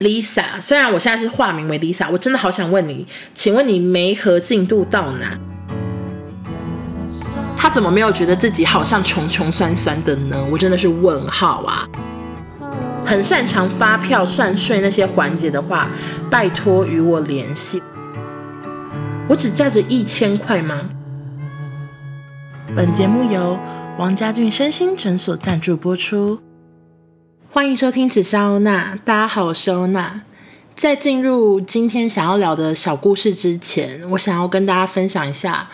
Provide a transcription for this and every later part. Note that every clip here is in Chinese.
Lisa，虽然我现在是化名为 Lisa，我真的好想问你，请问你媒合进度到哪？他怎么没有觉得自己好像穷穷酸酸的呢？我真的是问号啊！很擅长发票算税那些环节的话，拜托与我联系。我只价值一千块吗？本节目由王家俊身心诊所赞助播出。欢迎收听《紫砂欧娜》，大家好，我是欧娜。在进入今天想要聊的小故事之前，我想要跟大家分享一下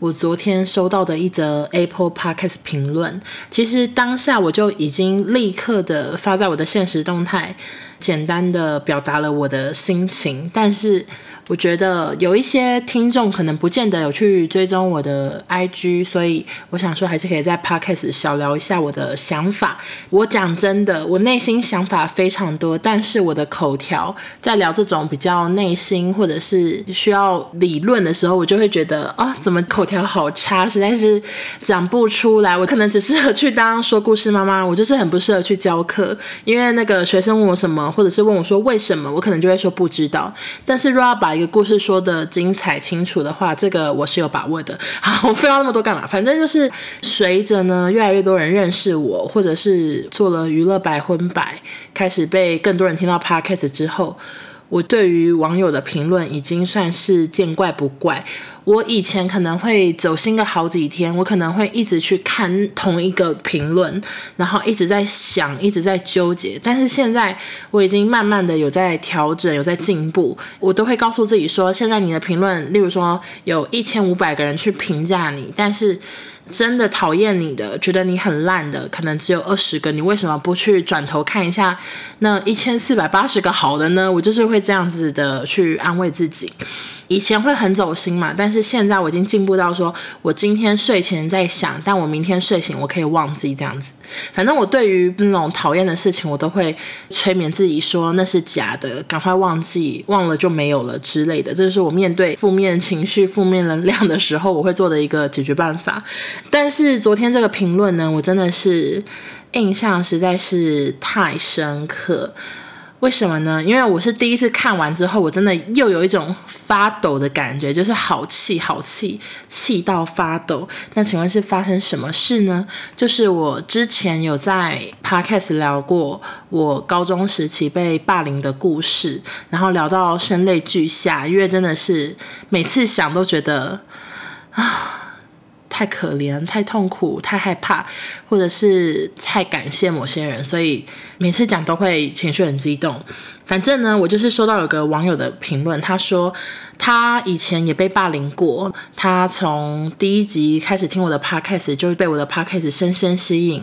我昨天收到的一则 Apple Podcast 评论。其实当下我就已经立刻的发在我的现实动态，简单的表达了我的心情，但是。我觉得有一些听众可能不见得有去追踪我的 IG，所以我想说还是可以在 Podcast 小聊一下我的想法。我讲真的，我内心想法非常多，但是我的口条在聊这种比较内心或者是需要理论的时候，我就会觉得啊，怎么口条好差，实在是讲不出来。我可能只适合去当说故事妈妈，我就是很不适合去教课，因为那个学生问我什么，或者是问我说为什么，我可能就会说不知道。但是若要把一个故事说的精彩清楚的话，这个我是有把握的。好，我废话那么多干嘛？反正就是随着呢，越来越多人认识我，或者是做了娱乐百分百，开始被更多人听到 Podcast 之后。我对于网友的评论已经算是见怪不怪。我以前可能会走心个好几天，我可能会一直去看同一个评论，然后一直在想，一直在纠结。但是现在我已经慢慢的有在调整，有在进步。我都会告诉自己说，现在你的评论，例如说有一千五百个人去评价你，但是。真的讨厌你的，觉得你很烂的，可能只有二十个。你为什么不去转头看一下那一千四百八十个好的呢？我就是会这样子的去安慰自己。以前会很走心嘛，但是现在我已经进步到说，我今天睡前在想，但我明天睡醒我可以忘记这样子。反正我对于那种讨厌的事情，我都会催眠自己说那是假的，赶快忘记，忘了就没有了之类的。这就是我面对负面情绪、负面能量的时候，我会做的一个解决办法。但是昨天这个评论呢，我真的是印象实在是太深刻。为什么呢？因为我是第一次看完之后，我真的又有一种发抖的感觉，就是好气、好气、气到发抖。那请问是发生什么事呢？就是我之前有在 Podcast 聊过我高中时期被霸凌的故事，然后聊到声泪俱下，因为真的是每次想都觉得啊。太可怜，太痛苦，太害怕，或者是太感谢某些人，所以每次讲都会情绪很激动。反正呢，我就是收到有个网友的评论，他说。他以前也被霸凌过，他从第一集开始听我的 podcast，就被我的 podcast 深深吸引。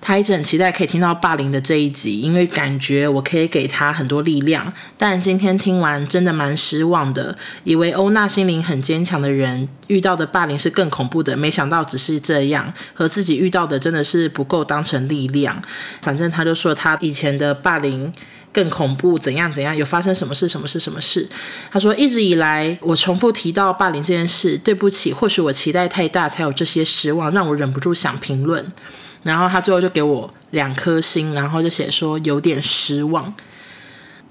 他一直很期待可以听到霸凌的这一集，因为感觉我可以给他很多力量。但今天听完真的蛮失望的，以为欧娜心灵很坚强的人遇到的霸凌是更恐怖的，没想到只是这样，和自己遇到的真的是不够当成力量。反正他就说他以前的霸凌。更恐怖，怎样怎样？有发生什么事？什么事？什么事？他说，一直以来我重复提到霸凌这件事，对不起，或许我期待太大，才有这些失望，让我忍不住想评论。然后他最后就给我两颗星，然后就写说有点失望。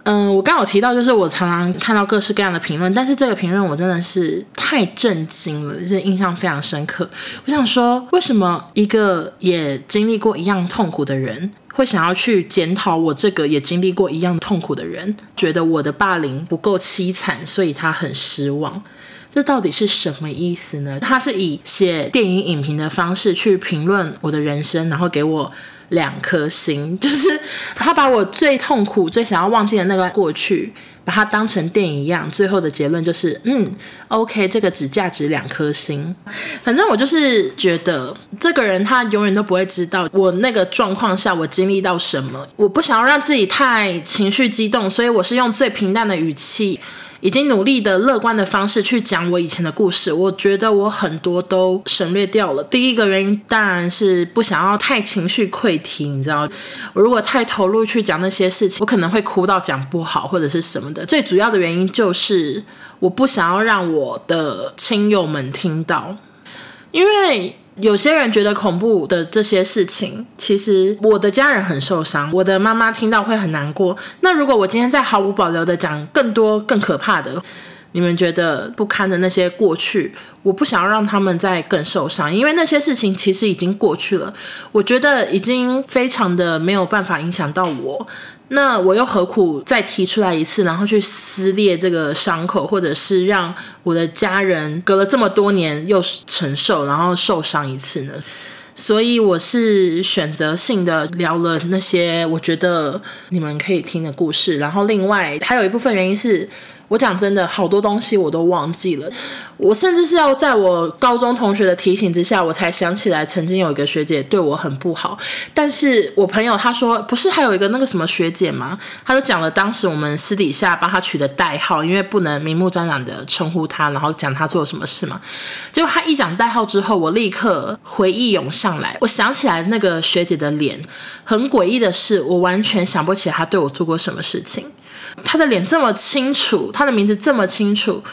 嗯、我刚有提到，就是我常常看到各式各样的评论，但是这个评论我真的是太震惊了，这印象非常深刻。我想说，为什么一个也经历过一样痛苦的人，会想要去检讨我这个也经历过一样痛苦的人，觉得我的霸凌不够凄惨，所以他很失望。这到底是什么意思呢？他是以写电影影评的方式去评论我的人生，然后给我两颗星，就是他把我最痛苦、最想要忘记的那段过去。把它当成电影一样，最后的结论就是，嗯，OK，这个只价值两颗星。反正我就是觉得，这个人他永远都不会知道我那个状况下我经历到什么。我不想要让自己太情绪激动，所以我是用最平淡的语气。已经努力的乐观的方式去讲我以前的故事，我觉得我很多都省略掉了。第一个原因当然是不想要太情绪溃堤，你知道，我如果太投入去讲那些事情，我可能会哭到讲不好或者是什么的。最主要的原因就是我不想要让我的亲友们听到，因为有些人觉得恐怖的这些事情，其实我的家人很受伤，我的妈妈听到会很难过。那如果我今天再毫无保留的讲更多更可怕的，你们觉得不堪的那些过去，我不想要让他们再更受伤，因为那些事情其实已经过去了。我觉得已经非常的没有办法影响到我。那我又何苦再提出来一次，然后去撕裂这个伤口，或者是让我的家人隔了这么多年又承受，然后受伤一次呢？所以我是选择性的聊了那些我觉得你们可以听的故事，然后另外还有一部分原因是。我讲真的，好多东西我都忘记了。我甚至是要在我高中同学的提醒之下，我才想起来曾经有一个学姐对我很不好。但是我朋友他说，不是还有一个那个什么学姐吗？他就讲了当时我们私底下帮他取的代号，因为不能明目张胆的称呼他，然后讲他做了什么事嘛。结果他一讲代号之后，我立刻回忆涌上来，我想起来那个学姐的脸。很诡异的是，我完全想不起来她对我做过什么事情。他的脸这么清楚，他的名字这么清楚，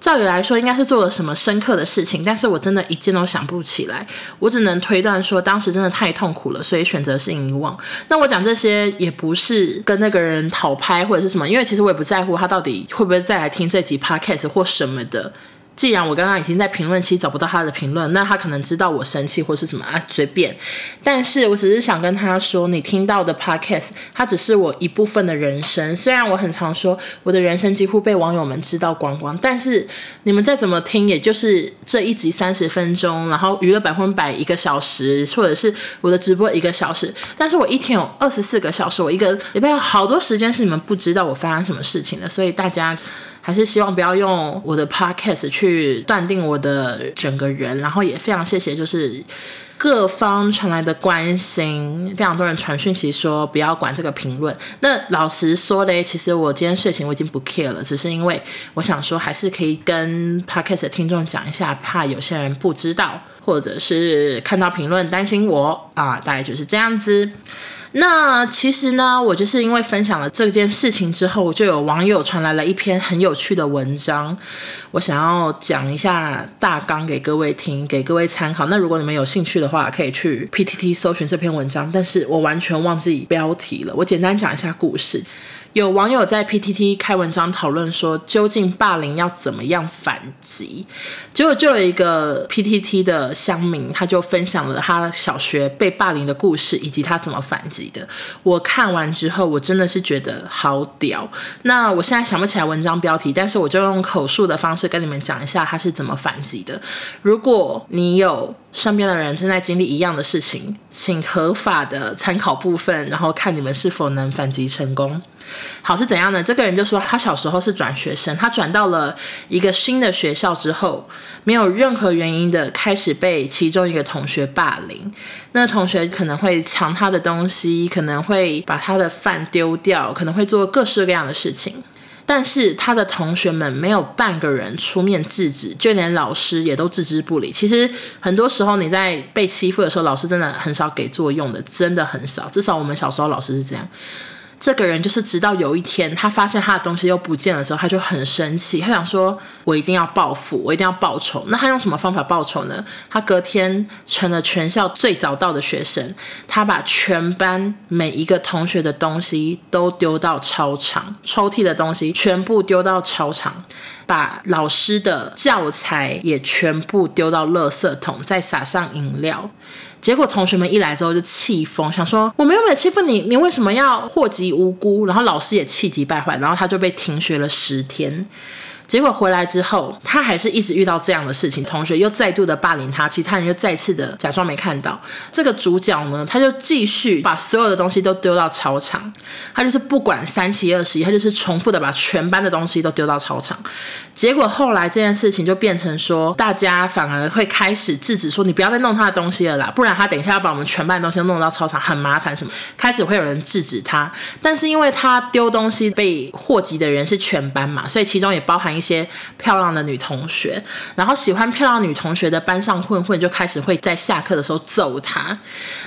照理来说应该是做了什么深刻的事情，但是我真的一件都想不起来，我只能推断说当时真的太痛苦了，所以选择性遗忘。那我讲这些也不是跟那个人讨拍或者是什么，因为其实我也不在乎他到底会不会再来听这集 podcast 或什么的。既然我刚刚已经在评论区找不到他的评论，那他可能知道我生气或是什么啊，随便。但是我只是想跟他说，你听到的 podcast，它只是我一部分的人生。虽然我很常说我的人生几乎被网友们知道光光，但是你们再怎么听，也就是这一集三十分钟，然后娱乐百分百一个小时，或者是我的直播一个小时。但是我一天有二十四个小时，我一个礼拜有好多时间是你们不知道我发生什么事情的，所以大家。还是希望不要用我的 podcast 去断定我的整个人，然后也非常谢谢，就是各方传来的关心，非常多人传讯息说不要管这个评论。那老实说嘞，其实我今天睡醒我已经不 care 了，只是因为我想说还是可以跟 podcast 的听众讲一下，怕有些人不知道，或者是看到评论担心我啊，大概就是这样子。那其实呢，我就是因为分享了这件事情之后，就有网友传来了一篇很有趣的文章，我想要讲一下大纲给各位听，给各位参考。那如果你们有兴趣的话，可以去 PTT 搜寻这篇文章，但是我完全忘记标题了。我简单讲一下故事。有网友在 PTT 开文章讨论说，究竟霸凌要怎么样反击？结果就有一个 PTT 的乡民，他就分享了他小学被霸凌的故事，以及他怎么反击的。我看完之后，我真的是觉得好屌。那我现在想不起来文章标题，但是我就用口述的方式跟你们讲一下他是怎么反击的。如果你有身边的人正在经历一样的事情，请合法的参考部分，然后看你们是否能反击成功。好，是怎样呢？这个人就说，他小时候是转学生，他转到了一个新的学校之后，没有任何原因的开始被其中一个同学霸凌。那同学可能会抢他的东西，可能会把他的饭丢掉，可能会做各式各样的事情。但是他的同学们没有半个人出面制止，就连老师也都置之不理。其实很多时候你在被欺负的时候，老师真的很少给作用的，真的很少。至少我们小时候老师是这样。这个人就是直到有一天，他发现他的东西又不见了之后，他就很生气，他想说：“我一定要报复，我一定要报仇。”那他用什么方法报仇呢？他隔天成了全校最早到的学生，他把全班每一个同学的东西都丢到操场，抽屉的东西全部丢到操场，把老师的教材也全部丢到垃圾桶，再撒上饮料。结果同学们一来之后就气疯，想说我们又没有欺负你，你为什么要祸及无辜？然后老师也气急败坏，然后他就被停学了十天。结果回来之后，他还是一直遇到这样的事情，同学又再度的霸凌他，其他人又再次的假装没看到。这个主角呢，他就继续把所有的东西都丢到操场，他就是不管三七二十一，他就是重复的把全班的东西都丢到操场。结果后来这件事情就变成说，大家反而会开始制止说，你不要再弄他的东西了啦，不然他等一下要把我们全班的东西都弄到操场，很麻烦什么。开始会有人制止他，但是因为他丢东西被祸及的人是全班嘛，所以其中也包含。一些漂亮的女同学，然后喜欢漂亮女同学的班上混混就开始会在下课的时候揍他。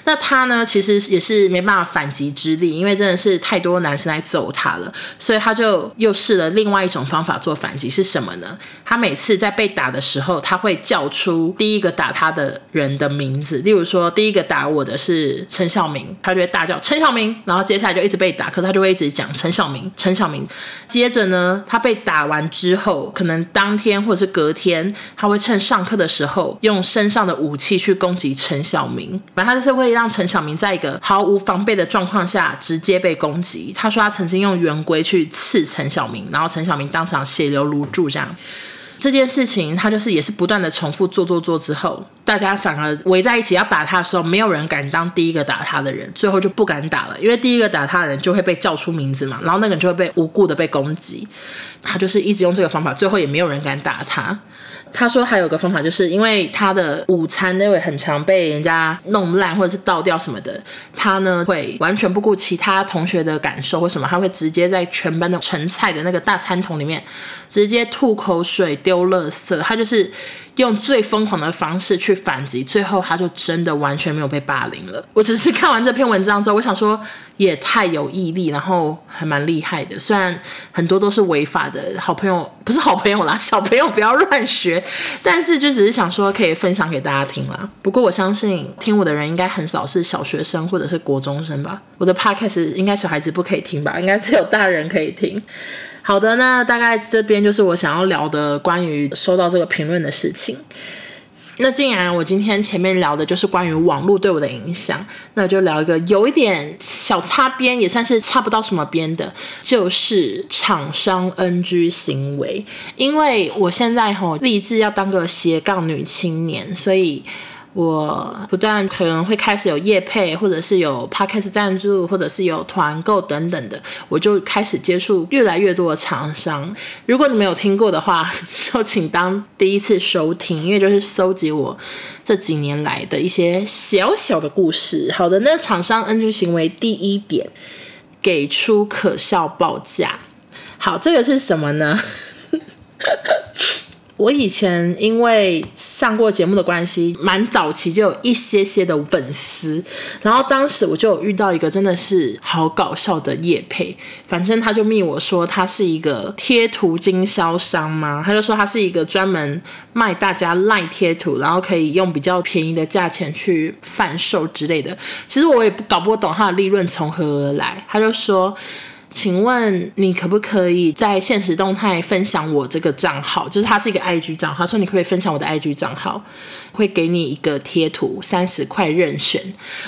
那他呢，其实也是没办法反击之力，因为真的是太多男生来揍他了，所以他就又试了另外一种方法做反击，是什么呢？他每次在被打的时候，他会叫出第一个打他的人的名字，例如说第一个打我的是陈小明，他就会大叫陈小明，然后接下来就一直被打，可是他就会一直讲陈小明，陈小明。接着呢，他被打完之后，可能当天或者是隔天，他会趁上课的时候用身上的武器去攻击陈小明，反正他就是会让陈小明在一个毫无防备的状况下直接被攻击。他说他曾经用圆规去刺陈小明，然后陈小明当场血流如注这样。这件事情他就是也是不断的重复做做做之后，大家反而围在一起要打他的时候，没有人敢当第一个打他的人，最后就不敢打了，因为第一个打他的人就会被叫出名字嘛，然后那个人就会被无故的被攻击。他就是一直用这个方法，最后也没有人敢打他。他说还有个方法，就是因为他的午餐那位很常被人家弄烂或者是倒掉什么的，他呢会完全不顾其他同学的感受或什么，他会直接在全班的盛菜的那个大餐桶里面直接吐口水丢垃圾，他就是。用最疯狂的方式去反击，最后他就真的完全没有被霸凌了。我只是看完这篇文章之后，我想说也太有毅力，然后还蛮厉害的。虽然很多都是违法的，好朋友不是好朋友啦，小朋友不要乱学。但是就只是想说可以分享给大家听啦。不过我相信听我的人应该很少是小学生或者是国中生吧。我的 podcast 应该小孩子不可以听吧？应该只有大人可以听。好的，那大概这边就是我想要聊的关于收到这个评论的事情。那既然我今天前面聊的就是关于网络对我的影响，那就聊一个有一点小擦边，也算是擦不到什么边的，就是厂商 NG 行为。因为我现在吼立志要当个斜杠女青年，所以。我不断可能会开始有业配，或者是有 podcast 赞助，或者是有团购等等的，我就开始接触越来越多的厂商。如果你没有听过的话，就请当第一次收听，因为就是搜集我这几年来的一些小小的故事。好的，那厂商 NG 行为第一点，给出可笑报价。好，这个是什么呢？我以前因为上过节目的关系，蛮早期就有一些些的粉丝，然后当时我就有遇到一个真的是好搞笑的叶配，反正他就密我说他是一个贴图经销商嘛，他就说他是一个专门卖大家赖贴图，然后可以用比较便宜的价钱去贩售之类的。其实我也搞不懂他的利润从何而来，他就说。请问你可不可以在现实动态分享我这个账号？就是它是一个 IG 账号，他说你可不可以分享我的 IG 账号？会给你一个贴图，三十块任选。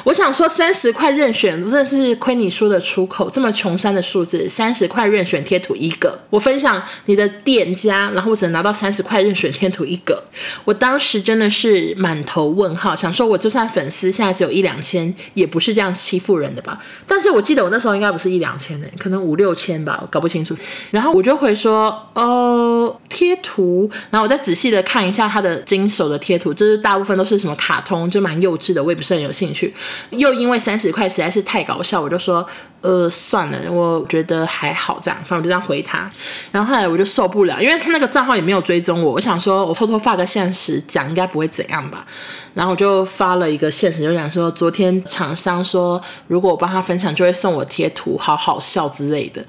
我想说，三十块任选，真的是亏你说得出口，这么穷酸的数字，三十块任选贴图一个。我分享你的店家，然后我只能拿到三十块任选贴图一个。我当时真的是满头问号，想说我就算粉丝现在只有一两千，也不是这样欺负人的吧？但是我记得我那时候应该不是一两千呢，可能五六千吧，我搞不清楚。然后我就回说，哦，贴图，然后我再仔细的看一下他的经手的贴图，就是。就大部分都是什么卡通，就蛮幼稚的，我也不是很有兴趣。又因为三十块实在是太搞笑，我就说，呃，算了，我觉得还好这样，反正我就这样回他。然后后来我就受不了，因为他那个账号也没有追踪我，我想说我偷偷发个现实讲，应该不会怎样吧。然后我就发了一个现实，就讲说昨天厂商说如果我帮他分享，就会送我贴图，好好笑之类的。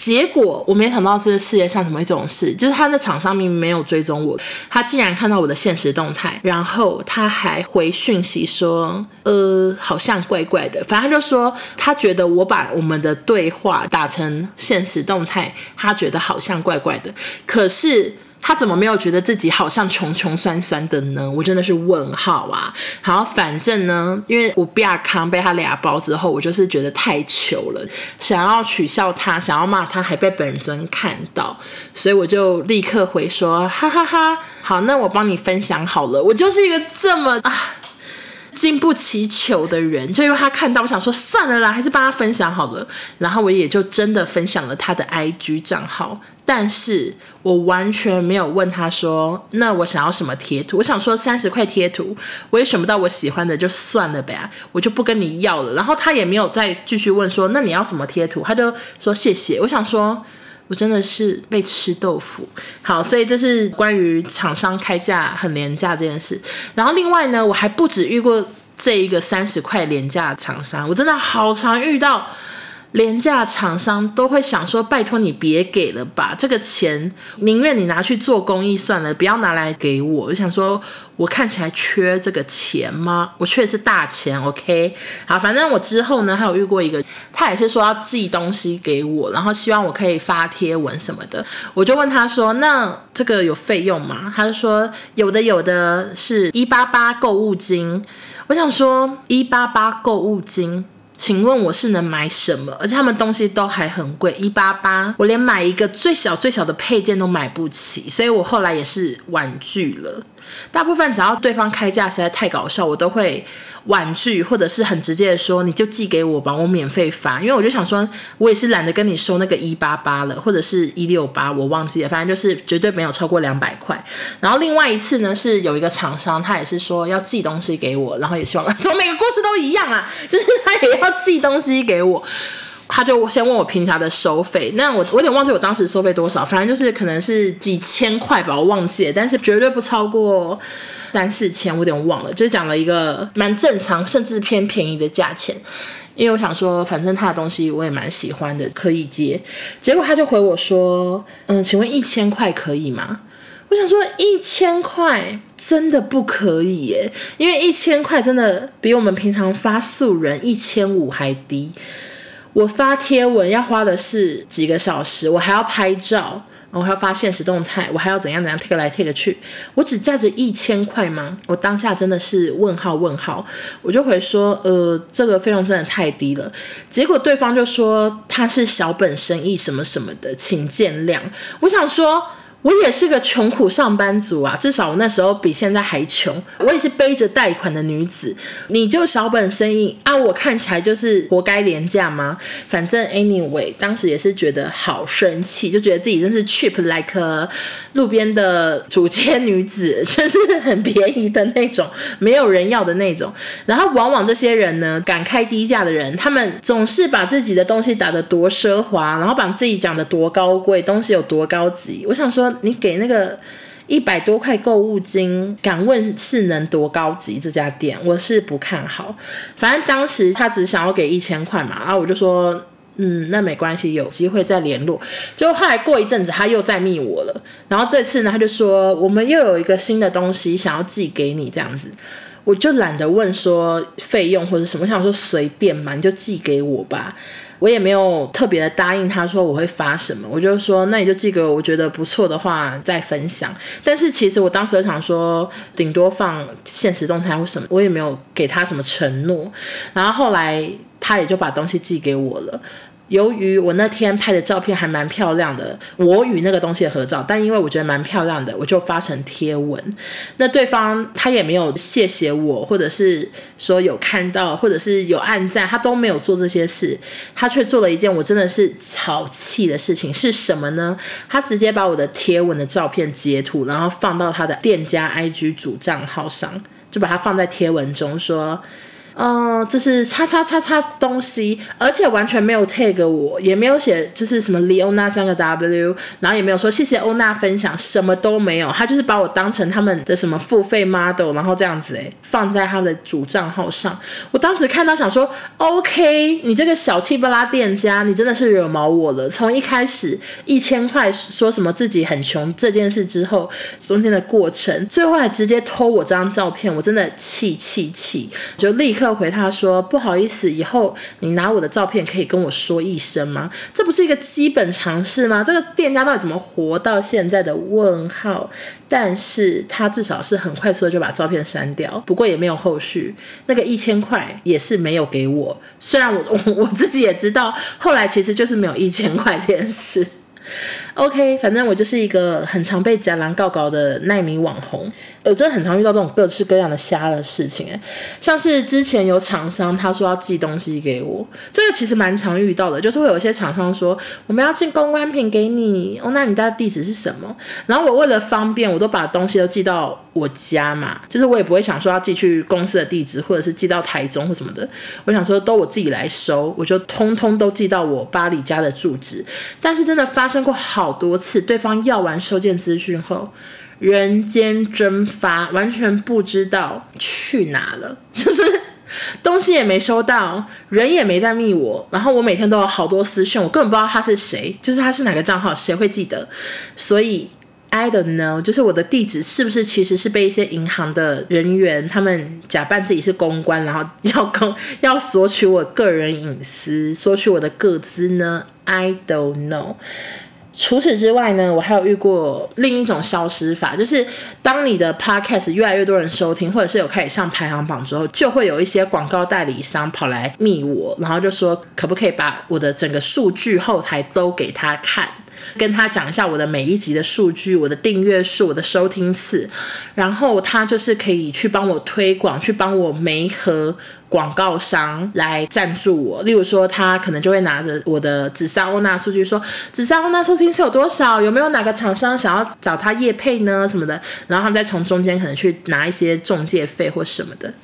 结果我没想到这个世界上怎么会这种事，就是他的厂商明明没有追踪我，他竟然看到我的现实动态，然后他还回讯息说，呃，好像怪怪的。反正他就说他觉得我把我们的对话打成现实动态，他觉得好像怪怪的。可是。他怎么没有觉得自己好像穷穷酸酸的呢？我真的是问号啊！好，反正呢，因为我比亚康被他俩包之后，我就是觉得太糗了，想要取笑他，想要骂他，还被本尊看到，所以我就立刻回说，哈哈哈，好，那我帮你分享好了。我就是一个这么啊经不起糗的人，就因为他看到，我想说算了啦，还是帮他分享好了。然后我也就真的分享了他的 IG 账号。但是我完全没有问他说，那我想要什么贴图？我想说三十块贴图，我也选不到我喜欢的，就算了呗，我就不跟你要了。然后他也没有再继续问说，那你要什么贴图？他就说谢谢。我想说，我真的是被吃豆腐。好，所以这是关于厂商开价很廉价这件事。然后另外呢，我还不止遇过这一个三十块廉价的厂商，我真的好常遇到。廉价厂商都会想说：“拜托你别给了吧，这个钱宁愿你拿去做公益算了，不要拿来给我。”我想说，我看起来缺这个钱吗？我缺的是大钱，OK？好，反正我之后呢，还有遇过一个，他也是说要寄东西给我，然后希望我可以发贴文什么的。我就问他说：“那这个有费用吗？”他就说：“有的，有的是一八八购物金。”我想说，一八八购物金。请问我是能买什么？而且他们东西都还很贵，一八八，我连买一个最小最小的配件都买不起，所以我后来也是婉拒了。大部分只要对方开价实在太搞笑，我都会婉拒，或者是很直接的说，你就寄给我吧，我免费发。因为我就想说，我也是懒得跟你收那个一八八了，或者是一六八，我忘记了，反正就是绝对没有超过两百块。然后另外一次呢，是有一个厂商，他也是说要寄东西给我，然后也希望，怎么每个故事都一样啊？就是他也要寄东西给我。他就先问我平常的收费，那我我有点忘记我当时收费多少，反正就是可能是几千块吧，我忘记了，但是绝对不超过三四千，我有点忘了，就是讲了一个蛮正常，甚至偏便宜的价钱，因为我想说，反正他的东西我也蛮喜欢的，可以接。结果他就回我说，嗯，请问一千块可以吗？我想说一千块真的不可以耶，因为一千块真的比我们平常发素人一千五还低。我发贴文要花的是几个小时，我还要拍照，我还要发现实动态，我还要怎样怎样贴来贴去，我只价值一千块吗？我当下真的是问号问号，我就回说，呃，这个费用真的太低了。结果对方就说他是小本生意什么什么的，请见谅。我想说。我也是个穷苦上班族啊，至少我那时候比现在还穷。我也是背着贷款的女子，你就小本生意啊，我看起来就是活该廉价吗？反正 anyway，当时也是觉得好生气，就觉得自己真是 cheap like 路边的主街女子，就是很便宜的那种，没有人要的那种。然后往往这些人呢，敢开低价的人，他们总是把自己的东西打得多奢华，然后把自己讲得多高贵，东西有多高级。我想说。你给那个一百多块购物金，敢问是能多高级？这家店我是不看好。反正当时他只想要给一千块嘛，然后我就说，嗯，那没关系，有机会再联络。结果后来过一阵子，他又再密我了。然后这次呢，他就说我们又有一个新的东西想要寄给你，这样子，我就懒得问说费用或者什么，想说随便嘛，你就寄给我吧。我也没有特别的答应他说我会发什么，我就说那你就寄给我，我觉得不错的话再分享。但是其实我当时想说，顶多放现实动态或什么，我也没有给他什么承诺。然后后来他也就把东西寄给我了。由于我那天拍的照片还蛮漂亮的，我与那个东西的合照，但因为我觉得蛮漂亮的，我就发成贴文。那对方他也没有谢谢我，或者是说有看到，或者是有按赞，他都没有做这些事，他却做了一件我真的是超气的事情，是什么呢？他直接把我的贴文的照片截图，然后放到他的店家 IG 主账号上，就把它放在贴文中说。嗯，这是叉叉叉叉东西，而且完全没有 tag 我，也没有写就是什么 Leona 三个 W，然后也没有说谢谢欧娜分享，什么都没有，他就是把我当成他们的什么付费 model，然后这样子诶，放在他的主账号上。我当时看到想说，OK，你这个小气巴拉店家，你真的是惹毛我了。从一开始一千块说什么自己很穷这件事之后，中间的过程，最后还直接偷我这张照片，我真的气气气，就立刻。回他说：“不好意思，以后你拿我的照片可以跟我说一声吗？这不是一个基本常识吗？这个店家到底怎么活到现在的问号？但是他至少是很快速的就把照片删掉，不过也没有后续。那个一千块也是没有给我，虽然我我 我自己也知道，后来其实就是没有一千块这件事。” OK，反正我就是一个很常被假狼告告的奈米网红，我真的很常遇到这种各式各样的瞎的事情，诶，像是之前有厂商他说要寄东西给我，这个其实蛮常遇到的，就是会有一些厂商说我们要寄公关品给你，哦，那你家的地址是什么？然后我为了方便，我都把东西都寄到。我家嘛，就是我也不会想说要寄去公司的地址，或者是寄到台中或什么的。我想说都我自己来收，我就通通都寄到我巴黎家的住址。但是真的发生过好多次，对方要完收件资讯后，人间蒸发，完全不知道去哪了，就是东西也没收到，人也没在密我。然后我每天都有好多私讯，我根本不知道他是谁，就是他是哪个账号，谁会记得？所以。I don't know，就是我的地址是不是其实是被一些银行的人员他们假扮自己是公关，然后 要公要索取我个人隐私，索取我的个资呢？I don't know。除此之外呢，我还有遇过另一种消失法，就是当你的 podcast 越来越多人收听，或者是有开始上排行榜之后，就会有一些广告代理商跑来密我，然后就说可不可以把我的整个数据后台都给他看。跟他讲一下我的每一集的数据，我的订阅数，我的收听次，然后他就是可以去帮我推广，去帮我媒合广告商来赞助我。例如说，他可能就会拿着我的紫砂欧娜数据说，紫砂欧娜收听是有多少，有没有哪个厂商想要找他业配呢？什么的，然后他们再从中间可能去拿一些中介费或什么的。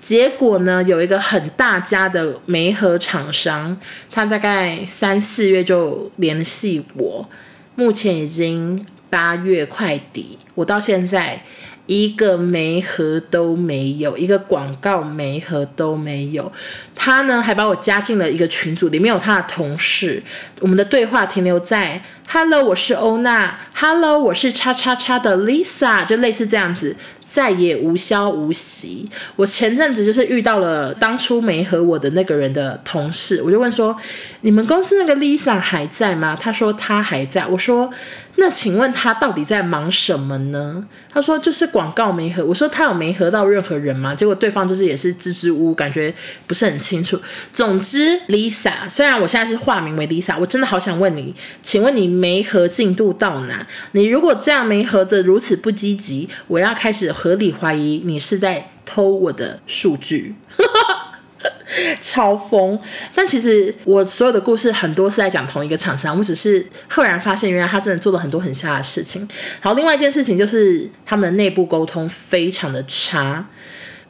结果呢，有一个很大家的媒合厂商，他大概三四月就联系我，目前已经八月快底，我到现在一个媒合都没有，一个广告媒合都没有。他呢还把我加进了一个群组，里面有他的同事，我们的对话停留在。Hello，我是欧娜。Hello，我是叉叉叉的 Lisa，就类似这样子，再也无消无息。我前阵子就是遇到了当初没和我的那个人的同事，我就问说：“你们公司那个 Lisa 还在吗？”他说他还在。我说：“那请问他到底在忙什么呢？”他说：“就是广告没和。”我说：“他有没和到任何人吗？”结果对方就是也是支支吾吾，感觉不是很清楚。总之，Lisa，虽然我现在是化名为 Lisa，我真的好想问你，请问你？媒合进度到哪？你如果这样媒合的如此不积极，我要开始合理怀疑你是在偷我的数据，超疯！但其实我所有的故事很多是在讲同一个厂商，我只是赫然发现，原来他真的做了很多很瞎的事情。好，另外一件事情就是他们的内部沟通非常的差。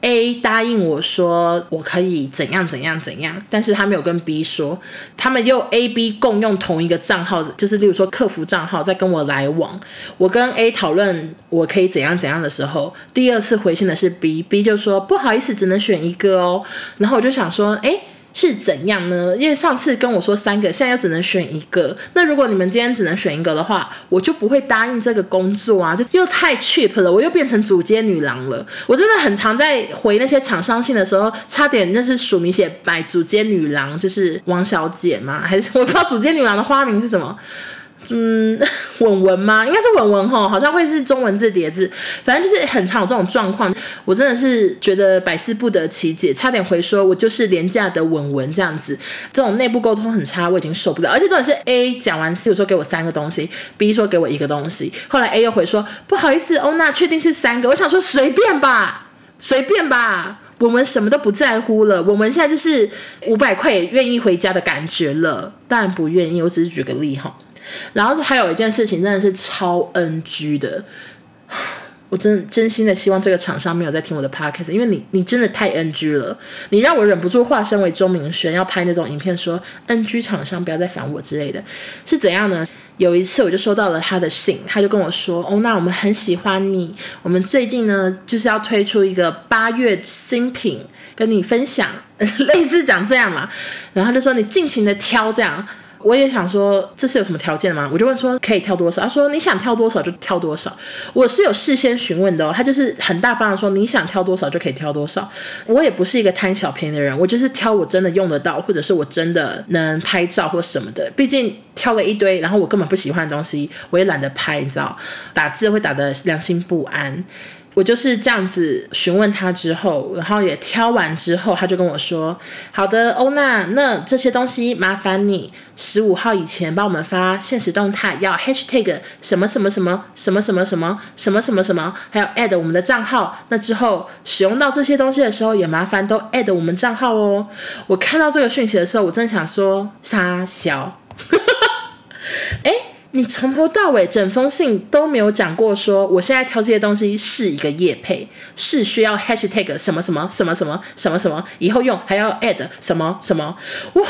A 答应我说我可以怎样怎样怎样，但是他没有跟 B 说，他们又 A、B 共用同一个账号，就是例如说客服账号在跟我来往。我跟 A 讨论我可以怎样怎样的时候，第二次回信的是 B，B 就说不好意思，只能选一个哦。然后我就想说，诶。是怎样呢？因为上次跟我说三个，现在又只能选一个。那如果你们今天只能选一个的话，我就不会答应这个工作啊！就又太 cheap 了，我又变成主接女郎了。我真的很常在回那些厂商信的时候，差点那是署名写摆主接女郎，就是王小姐吗？还是我不知道主接女郎的花名是什么？嗯，文文吗？应该是文文齁，好像会是中文字叠字，反正就是很常有这种状况。我真的是觉得百思不得其解，差点回说我就是廉价的文文这样子。这种内部沟通很差，我已经受不了。而且重点是 A 讲完，比如说给我三个东西，B 说给我一个东西，后来 A 又回说不好意思，欧娜确定是三个。我想说随便吧，随便吧，文文什么都不在乎了。文文现在就是五百块也愿意回家的感觉了，当然不愿意，我只是举个例哈。然后还有一件事情真的是超 NG 的，我真真心的希望这个厂商没有在听我的 podcast，因为你你真的太 NG 了，你让我忍不住化身为钟明轩要拍那种影片说 NG 厂商不要再烦我之类的，是怎样呢？有一次我就收到了他的信，他就跟我说，哦，那我们很喜欢你，我们最近呢就是要推出一个八月新品跟你分享，类似讲这样嘛，然后他就说你尽情的挑这样。我也想说，这是有什么条件吗？我就问说可以挑多少？他说你想挑多少就挑多少。我是有事先询问的哦，他就是很大方的说你想挑多少就可以挑多少。我也不是一个贪小便宜的人，我就是挑我真的用得到，或者是我真的能拍照或什么的。毕竟挑了一堆，然后我根本不喜欢的东西，我也懒得拍，你知道，打字会打得良心不安。我就是这样子询问他之后，然后也挑完之后，他就跟我说：“好的，欧娜，那这些东西麻烦你十五号以前帮我们发现实动态，要 hashtag 什么什么什么什么什么什么什么什么什么，还有 add 我们的账号。那之后使用到这些东西的时候，也麻烦都 add 我们账号哦。”我看到这个讯息的时候，我真的想说：“杀小，哎。”你从头到尾整封信都没有讲过说，我现在挑这些东西是一个业配，是需要 hashtag 什么什么什么什么什么什么，以后用还要 add 什么什么，哇！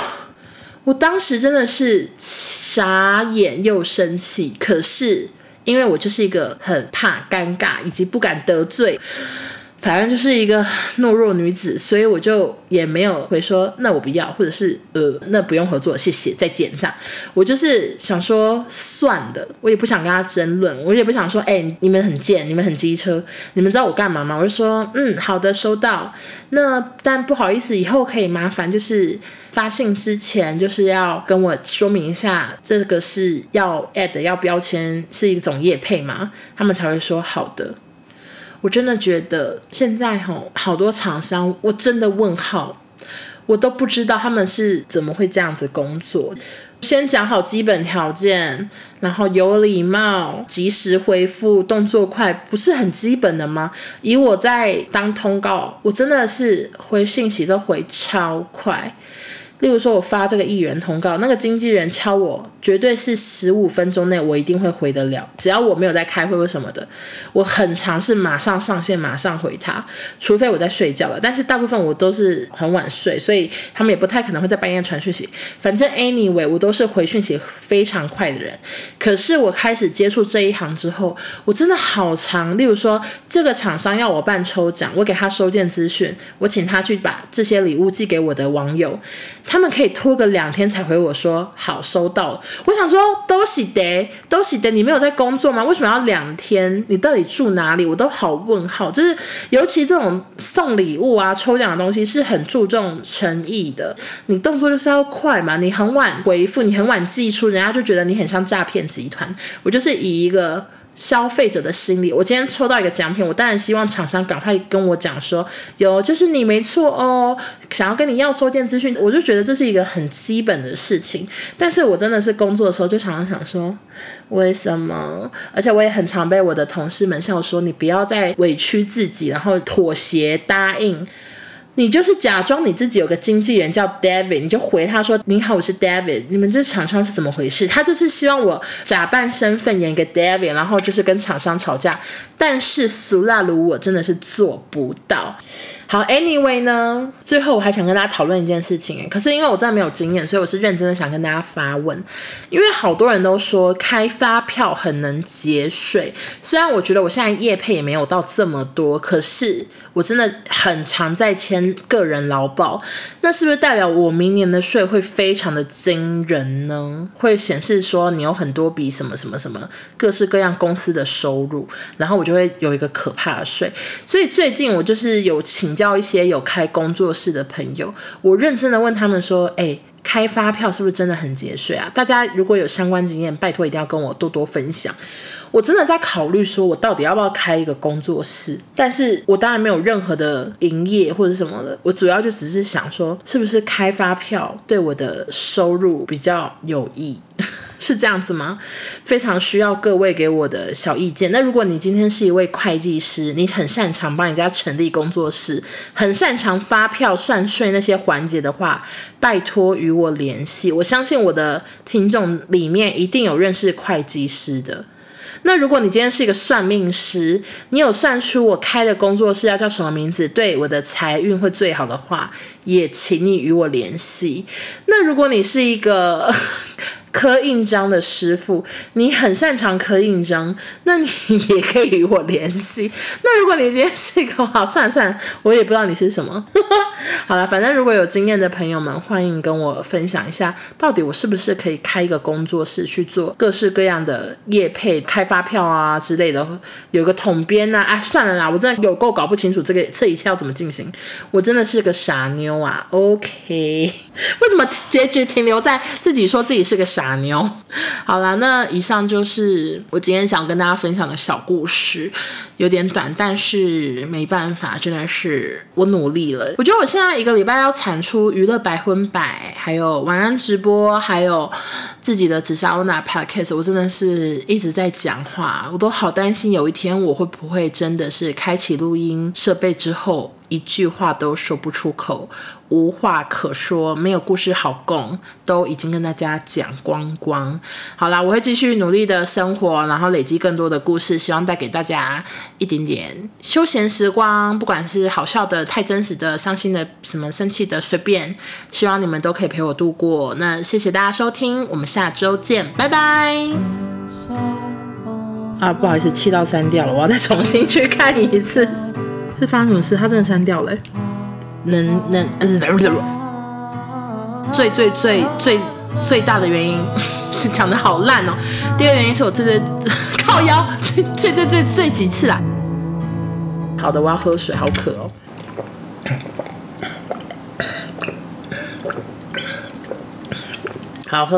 我当时真的是傻眼又生气，可是因为我就是一个很怕尴尬以及不敢得罪。反正就是一个懦弱女子，所以我就也没有回说那我不要，或者是呃那不用合作，谢谢，再见这样。我就是想说算的，我也不想跟他争论，我也不想说哎、你们很贱，你们很机车，你们知道我干嘛吗？我就说嗯好的收到。那但不好意思，以后可以麻烦就是发信之前就是要跟我说明一下，这个是要 add 要标签是一种业配吗？他们才会说好的。我真的觉得现在吼好多厂商，我真的问号，我都不知道他们是怎么会这样子工作。先讲好基本条件，然后有礼貌、及时回复、动作快，不是很基本的吗？以我在当通告，我真的是回信息都回超快。例如说，我发这个艺人通告，那个经纪人敲我，绝对是十五分钟内我一定会回得了。只要我没有在开会或什么的，我很尝试马上上线，马上回他，除非我在睡觉了。但是大部分我都是很晚睡，所以他们也不太可能会在半夜传讯息。反正 anyway，我都是回讯息非常快的人。可是我开始接触这一行之后，我真的好长。例如说，这个厂商要我办抽奖，我给他收件资讯，我请他去把这些礼物寄给我的网友。他们可以拖个两天才回我说好收到。我想说都是的，都是的，你没有在工作吗？为什么要两天？你到底住哪里？我都好问号。就是尤其这种送礼物啊、抽奖的东西是很注重诚意的，你动作就是要快嘛。你很晚回复，你很晚寄出，人家就觉得你很像诈骗集团。我就是以一个。消费者的心理，我今天抽到一个奖品，我当然希望厂商赶快跟我讲说，有就是你没错哦，想要跟你要收件资讯，我就觉得这是一个很基本的事情。但是我真的是工作的时候就常常想说，为什么？而且我也很常被我的同事们笑说，你不要再委屈自己，然后妥协答应。你就是假装你自己有个经纪人叫 David，你就回他说：“你好，我是 David，你们这厂商是怎么回事？”他就是希望我假扮身份演一个 David，然后就是跟厂商吵架。但是苏辣鲁我真的是做不到。好，Anyway 呢，最后我还想跟大家讨论一件事情，可是因为我真的没有经验，所以我是认真的想跟大家发问。因为好多人都说开发票很能节税，虽然我觉得我现在业配也没有到这么多，可是我真的很常在签个人劳保，那是不是代表我明年的税会非常的惊人呢？会显示说你有很多笔什么什么什么各式各样公司的收入，然后我就会有一个可怕的税。所以最近我就是有请。教一些有开工作室的朋友，我认真的问他们说：“哎、开发票是不是真的很节税啊？”大家如果有相关经验，拜托一定要跟我多多分享。我真的在考虑说，我到底要不要开一个工作室？但是我当然没有任何的营业或者什么的，我主要就只是想说，是不是开发票对我的收入比较有益？是这样子吗？非常需要各位给我的小意见。那如果你今天是一位会计师，你很擅长帮人家成立工作室，很擅长发票算税那些环节的话，拜托与我联系。我相信我的听众里面一定有认识会计师的。那如果你今天是一个算命师，你有算出我开的工作室要叫什么名字，对我的财运会最好的话，也请你与我联系。那如果你是一个刻印章的师傅，你很擅长刻印章，那你也可以与我联系。那如果你今天是一个，好，算了算了，我也不知道你是什么。好了，反正如果有经验的朋友们，欢迎跟我分享一下，到底我是不是可以开一个工作室去做各式各样的业配、开发票啊之类的，有个统编啊。哎，算了啦，我真的有够搞不清楚这个这一切要怎么进行，我真的是个傻妞啊。OK，为什么结局停留在自己说自己是个傻？妞，好啦，那以上就是我今天想跟大家分享的小故事，有点短，但是没办法，真的是我努力了。我觉得我现在一个礼拜要产出娱乐百分百，还有晚安直播，还有自己的紫砂欧娜 podcast，我真的是一直在讲话，我都好担心有一天我会不会真的是开启录音设备之后。一句话都说不出口，无话可说，没有故事好供，都已经跟大家讲光光。好啦，我会继续努力的生活，然后累积更多的故事，希望带给大家一点点休闲时光，不管是好笑的、太真实的、伤心的、什么生气的，随便，希望你们都可以陪我度过。那谢谢大家收听，我们下周见，拜拜。啊，不好意思，气到删掉了，我要再重新去看一次。是发生什么事？他真的删掉了。能能嗯，最最最最最大的原因，讲的好烂哦。第二个原因是我最最 靠腰，最最最最几次啊。好的，我要喝水，好渴哦。好喝。